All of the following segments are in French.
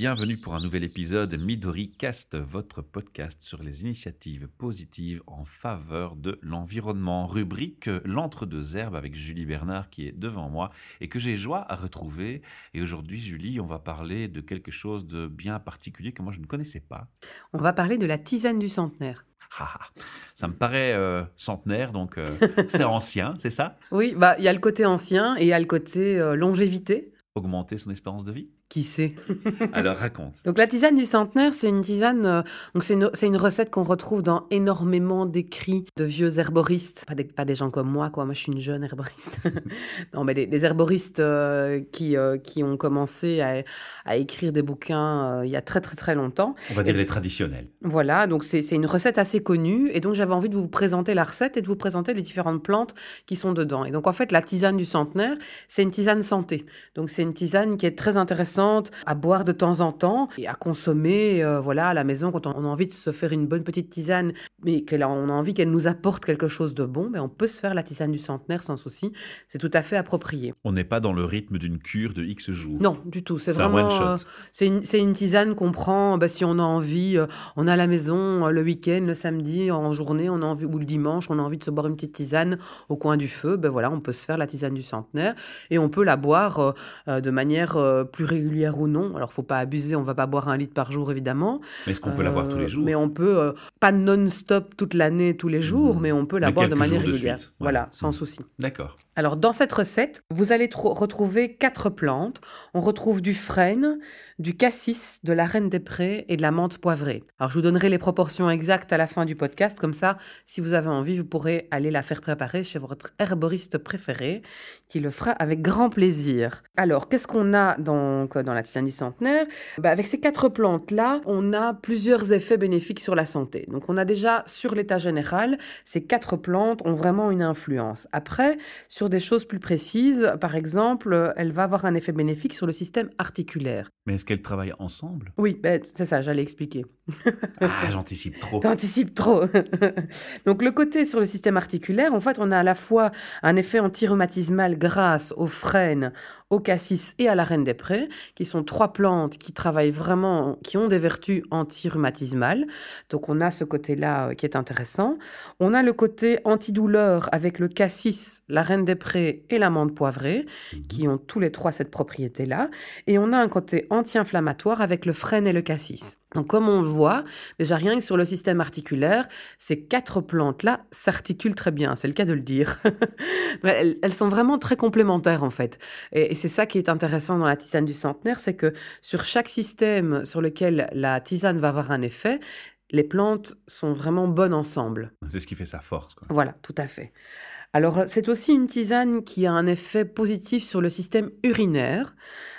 bienvenue pour un nouvel épisode Midori Cast, votre podcast sur les initiatives positives en faveur de l'environnement. Rubrique L'entre-deux herbes avec Julie Bernard qui est devant moi et que j'ai joie à retrouver. Et aujourd'hui, Julie, on va parler de quelque chose de bien particulier que moi je ne connaissais pas. On va parler de la tisane du centenaire. Ah, ah. ça me paraît euh, centenaire, donc euh, c'est ancien, c'est ça? Oui, bah il y a le côté ancien et il y a le côté euh, longévité. Augmenter son espérance de vie? Qui sait Alors raconte. Donc la tisane du centenaire, c'est une tisane, euh, donc c'est une, c'est une recette qu'on retrouve dans énormément d'écrits de vieux herboristes, pas des, pas des gens comme moi, quoi. Moi, je suis une jeune herboriste. non, mais des, des herboristes euh, qui euh, qui ont commencé à, à écrire des bouquins euh, il y a très très très longtemps. On va dire les traditionnels. Voilà, donc c'est c'est une recette assez connue et donc j'avais envie de vous présenter la recette et de vous présenter les différentes plantes qui sont dedans. Et donc en fait, la tisane du centenaire, c'est une tisane santé. Donc c'est une tisane qui est très intéressante à boire de temps en temps et à consommer euh, voilà à la maison quand on a envie de se faire une bonne petite tisane mais qu'on a envie qu'elle nous apporte quelque chose de bon, mais on peut se faire la tisane du centenaire sans souci. C'est tout à fait approprié. On n'est pas dans le rythme d'une cure de X jours. Non, du tout. C'est vraiment. euh, c'est une, une tisane qu'on prend bah, si on a envie. euh, on a à la maison le week-end, le samedi, en journée, on a envie, ou le dimanche, on a envie de se boire une petite tisane au coin du feu. Ben voilà, on peut se faire la tisane du centenaire et on peut la boire de manière plus régulière ou non. Alors, faut pas abuser, on va pas boire un litre par jour évidemment. Mais est-ce qu'on peut l'avoir tous les Euh, jours Mais on peut, euh, pas non-stop toute l'année, tous les jours, Mhm. mais on peut la Mais boire de manière de régulière. suite, ouais. Voilà, sans Mhm. souci. D'accord. Alors, dans cette recette, vous allez tro- retrouver quatre plantes. On retrouve du frêne, du cassis, de la reine des prés et de la menthe poivrée. Alors, je vous donnerai les proportions exactes à la fin du podcast. Comme ça, si vous avez envie, vous pourrez aller la faire préparer chez votre herboriste préféré, qui le fera avec grand plaisir. Alors, qu'est-ce qu'on a donc dans la tisane du centenaire Bah, Avec ces quatre plantes-là, on a plusieurs effets bénéfiques sur la santé. Donc, on a déjà, sur l'état général, ces quatre plantes ont vraiment une influence. Après, sur des choses plus précises, par exemple, euh, elle va avoir un effet bénéfique sur le système articulaire. Mais est-ce qu'elles travaillent ensemble? Oui, ben, c'est ça, j'allais expliquer. Ah, j'anticipe trop. T'anticipes trop. Donc le côté sur le système articulaire, en fait, on a à la fois un effet antirhumatismal grâce aux frênes, au cassis et à la reine des prés, qui sont trois plantes qui travaillent vraiment, qui ont des vertus antirhumatismales. Donc on a ce côté-là euh, qui est intéressant. On a le côté antidouleur avec le cassis, la reine des prés et l'amande poivrée, qui ont tous les trois cette propriété-là. Et on a un côté anti-inflammatoire avec le frêne et le cassis. Donc comme on le voit, déjà rien que sur le système articulaire, ces quatre plantes-là s'articulent très bien, c'est le cas de le dire. Mais elles, elles sont vraiment très complémentaires en fait. Et, et c'est ça qui est intéressant dans la tisane du centenaire, c'est que sur chaque système sur lequel la tisane va avoir un effet, les plantes sont vraiment bonnes ensemble. C'est ce qui fait sa force. Quoi. Voilà, tout à fait. Alors, c'est aussi une tisane qui a un effet positif sur le système urinaire.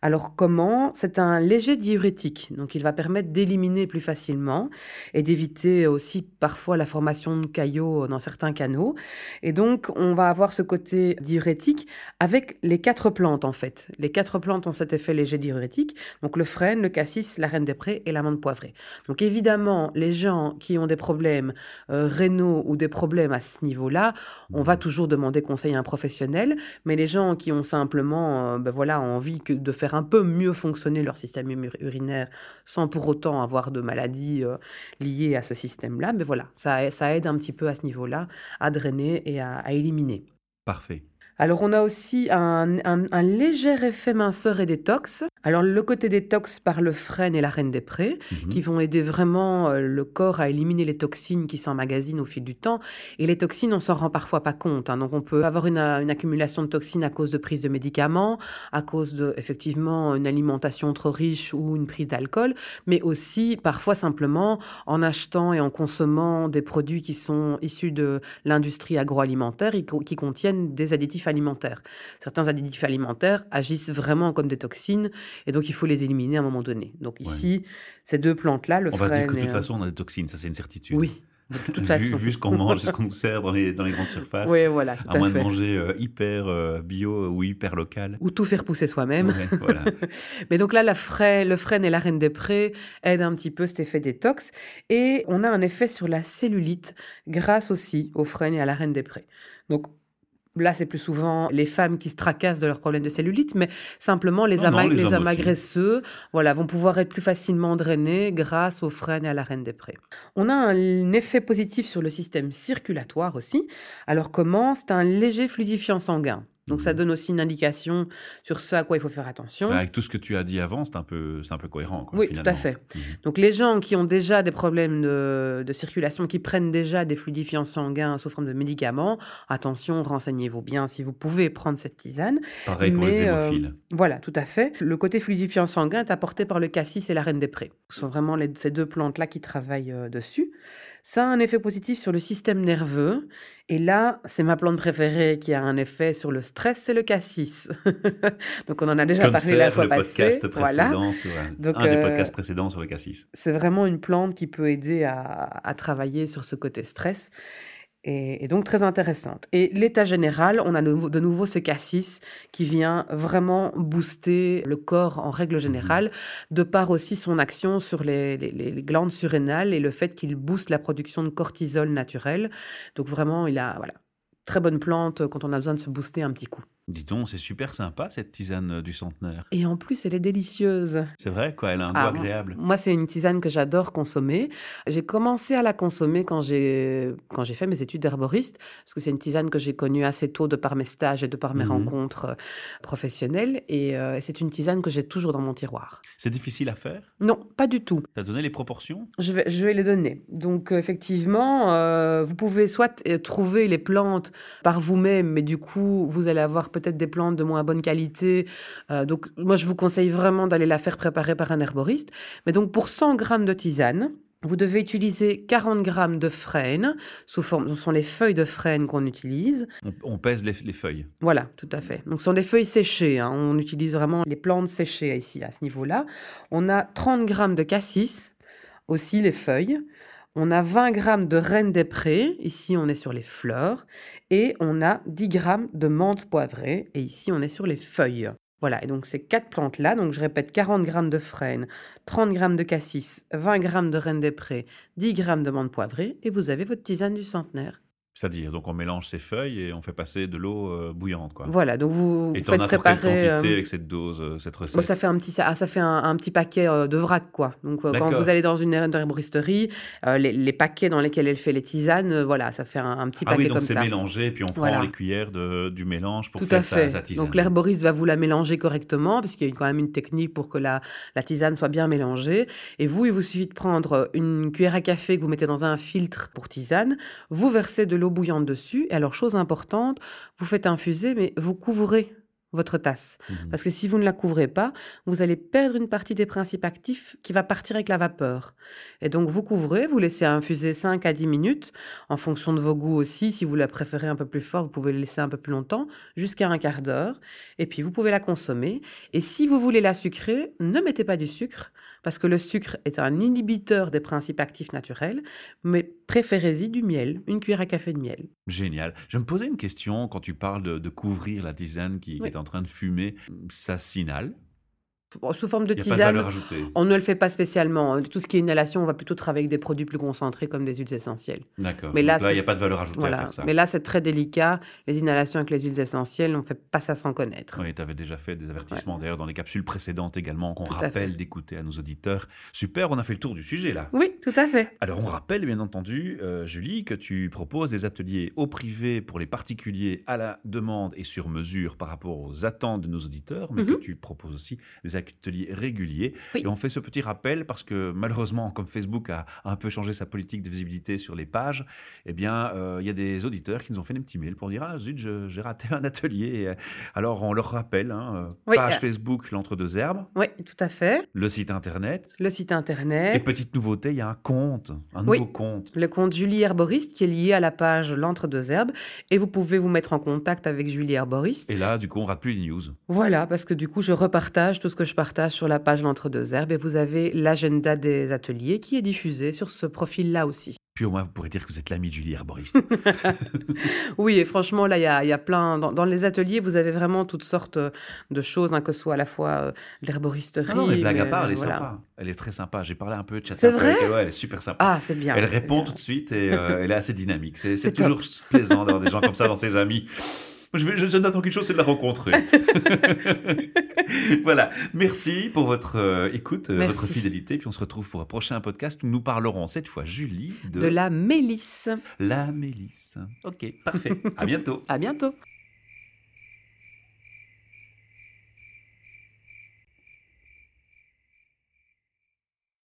Alors, comment? C'est un léger diurétique, donc il va permettre d'éliminer plus facilement et d'éviter aussi parfois la formation de caillots dans certains canaux. Et donc, on va avoir ce côté diurétique avec les quatre plantes, en fait. Les quatre plantes ont cet effet léger diurétique, donc le frêne, le cassis, la reine des prés et l'amande poivrée. Donc, évidemment, les gens qui ont des problèmes euh, rénaux ou des problèmes à ce niveau-là, on va toujours demander conseil à un professionnel, mais les gens qui ont simplement euh, ben voilà, envie que, de faire un peu mieux fonctionner leur système ur- urinaire sans pour autant avoir de maladies euh, liées à ce système-là, ben voilà, ça, ça aide un petit peu à ce niveau-là à drainer et à, à éliminer. Parfait. Alors on a aussi un, un- un léger effet minceur et détox. Alors le côté détox par le frêne et la reine des prés, Mhm. qui vont aider vraiment euh, le corps à éliminer les toxines qui s'emmagasinent au fil du temps. Et les toxines, on s'en rend parfois pas compte. hein. Donc on peut avoir une, une accumulation de toxines à cause de prise de médicaments, à cause de effectivement une alimentation trop riche ou une prise d'alcool, mais aussi parfois simplement en achetant et en consommant des produits qui sont issus de l'industrie agroalimentaire et qui contiennent des additifs alimentaires. Certains additifs alimentaires agissent vraiment comme des toxines et donc il faut les éliminer à un moment donné. Donc Ouais. ici, ces deux plantes-là, le On va dire que de toute façon, on a des toxines, ça c'est une certitude. Oui, de toute vu, façon. vu ce qu'on mange et ce qu'on nous sert dans les, dans les grandes surfaces, Oui, voilà, à à moins de manger euh, hyper euh, bio ou hyper local. Ou tout faire pousser soi-même. Ouais, voilà. Mais donc là, la frai- le frêne et la reine des prés aident un petit peu cet effet détox. Et on a un effet sur la cellulite grâce aussi au frêne et à la reine des prés. Donc, Là, c'est plus souvent les femmes qui se tracassent de leurs problèmes de cellulite, mais simplement les, Non, non, ama- les les hommes aussi. amagresseux voilà, vont pouvoir être plus facilement drainés grâce aux frênes et à la reine des prés. On a un effet positif sur le système circulatoire aussi. Alors comment? C'est un léger fluidifiant sanguin. Donc ça donne aussi une indication sur ce à quoi il faut faire attention. Bah, avec tout ce que tu as dit avant, c'est un peu, c'est un peu cohérent. Quoi, Oui, tout à fait. Mhm. Donc les gens qui ont déjà des problèmes de, de circulation, qui prennent déjà des fluidifiants sanguins sous forme de médicaments, attention, renseignez-vous bien si vous pouvez prendre cette tisane. Pareil pour les Mais, euh, hémophiles. Voilà, tout à fait. Le côté fluidifiant sanguin est apporté par le cassis et la reine des prés. Ce sont vraiment les- ces deux plantes-là qui travaillent euh, dessus. Ça a un effet positif sur le système nerveux. Et là, c'est ma plante préférée qui a un effet sur le stress, c'est le cassis. Donc on en a déjà Comme parlé la fois le passée. podcast Voilà. sur un, Donc, un des euh, podcasts précédents sur le cassis. C'est vraiment une plante qui peut aider à, à travailler sur ce côté stress. Et, et donc très intéressante. Et l'état général, on a de nouveau, ce cassis qui vient vraiment booster le corps en règle générale, de par aussi son action sur les, les- les glandes surrénales et le fait qu'il booste la production de cortisol naturel. Donc vraiment, il a voilà, très bonne plante quand on a besoin de se booster un petit coup. Dis donc, c'est super sympa cette tisane euh, du centenaire. Et en plus, elle est délicieuse. C'est vrai, quoi, elle a un Ah, goût agréable. Moi, c'est une tisane que j'adore consommer. J'ai commencé à la consommer quand j'ai quand j'ai fait mes études d'herboriste, parce que c'est une tisane que j'ai connue assez tôt de par mes stages et de par mes Mhm. rencontres euh, professionnelles. Et euh, c'est une tisane que j'ai toujours dans mon tiroir. C'est difficile à faire? Non, pas du tout. T'as donné les proportions? Je vais, je vais les donner. Donc, effectivement, euh, vous pouvez soit trouver les plantes par vous-même, mais du coup, vous allez avoir peut-être des plantes de moins bonne qualité. Euh, donc, moi, je vous conseille vraiment d'aller la faire préparer par un herboriste. Mais donc, pour 100 grammes de tisane, vous devez utiliser 40 grammes de frêne, sous forme, ce sont les feuilles de frêne qu'on utilise. on, on pèse les, les feuilles. Voilà, tout à fait. Donc, ce sont des feuilles séchées. hein. On utilise vraiment les plantes séchées ici, à ce niveau-là. On a 30 grammes de cassis, aussi les feuilles. On a 20 grammes de reine des prés. Ici, on est sur les fleurs. Et on a 10 grammes de menthe poivrée. Et ici, on est sur les feuilles. Voilà, et donc ces quatre plantes-là, donc je répète 40 grammes de frêne, 30 grammes de cassis, 20 grammes de reine des prés, 10 grammes de menthe poivrée, et vous avez votre tisane du centenaire. C'est-à-dire, donc on mélange ces feuilles et on fait passer de l'eau euh, bouillante, quoi. Voilà, donc vous, Et vous faites pour quelle préparer. quantité euh, avec cette dose, euh, cette recette? Bon, ça fait un petit, ça, ça fait un, un petit paquet de vrac, quoi. Donc, quand vous allez dans une her- herboristerie, euh, les, les paquets dans lesquels elle fait les tisanes, voilà, ça fait un, un petit Ah paquet oui, donc comme c'est ça. mélangé, puis on prend les cuillères de, du mélange pour Tout faire à sa, fait. sa tisane. Donc l'herboriste va vous la mélanger correctement, parce qu'il y a quand même une technique pour que la, la tisane soit bien mélangée. Et vous, il vous suffit de prendre une cuillère à café que vous mettez dans un filtre pour tisane, vous versez de l'eau bouillante dessus, et alors chose importante, vous faites infuser, mais vous couvrez votre tasse. Mhm. Parce que si vous ne la couvrez pas, vous allez perdre une partie des principes actifs qui va partir avec la vapeur. Et donc vous couvrez, vous laissez infuser 5 à 10 minutes, en fonction de vos goûts aussi. Si vous la préférez un peu plus fort, vous pouvez le laisser un peu plus longtemps, jusqu'à un quart d'heure. Et puis vous pouvez la consommer. Et si vous voulez la sucrer, ne mettez pas du sucre, parce que le sucre est un inhibiteur des principes actifs naturels, mais préférez-y du miel, une cuillère à café de miel. Génial. Je me posais une question quand tu parles de, de couvrir la tisane qui, qui est en train de fumer. Ça s'inhale Bon, Sous forme de tisane. On ne le fait pas spécialement. Tout ce qui est inhalation, on va plutôt travailler avec des produits plus concentrés comme des huiles essentielles. D'accord. Mais là, il c'est- n'y a pas de valeur ajoutée à faire ça. Mais là, c'est très délicat. Les inhalations avec les huiles essentielles, on ne fait pas ça sans connaître. Oui, tu avais déjà fait des avertissements d'ailleurs dans les capsules précédentes également qu'on rappelle d'écouter à nos auditeurs. Super, on a fait le tour du sujet là. Oui, tout à fait. Alors on rappelle bien entendu, euh, Julie, que tu proposes des ateliers au privé pour les particuliers à la demande et sur mesure par rapport aux attentes de nos auditeurs, mais que Mhm. tu proposes aussi des ateliers réguliers. Oui. Et on fait ce petit rappel parce que malheureusement, comme Facebook a un peu changé sa politique de visibilité sur les pages, eh bien, euh, il y a des auditeurs qui nous ont fait des petits mails pour dire ah zut, j'ai raté un atelier. Et, euh, Alors on leur rappelle, hein, euh, Oui, page euh, Facebook l'entre deux herbes, Oui, tout à fait. le site internet. Le site Et internet. petite nouveauté, il y a un compte, un Oui. nouveau compte. Le compte Julie Herboriste qui est lié à la page L'Entre deux Herbes. Et vous pouvez vous mettre en contact avec Julie Herboriste. Et là, du coup, on rate plus les news. Voilà, parce que du coup, je repartage tout ce que je partage sur la page L'Entre deux Herbes. Et vous avez l'agenda des ateliers qui est diffusé sur ce profil-là aussi. Puis au moins, vous pourrez dire que vous êtes l'ami de Julie Herboriste. Oui, et franchement, là, il y a, il y a plein. Dans, dans les ateliers, vous avez vraiment toutes sortes euh, de choses, hein, que ce soit à la fois euh, l'herboristerie. Ah non, mais blague à part, elle est voilà. sympa. Elle est très sympa. J'ai parlé un peu de chat C'est avec vrai elle. Ouais, elle est super sympa. Ah, c'est bien. elle répond bien. tout de suite et euh, elle est assez dynamique. C'est top. toujours plaisant d'avoir des gens comme ça dans ses amis. Je, je- je n'attends qu'une chose, c'est de la rencontrer. voilà. Merci pour votre euh, écoute, euh, Merci. votre fidélité. Puis on se retrouve pour un prochain podcast où nous parlerons cette fois, Julie, de, De la mélisse. la mélisse. Ok, parfait. à bientôt. À bientôt.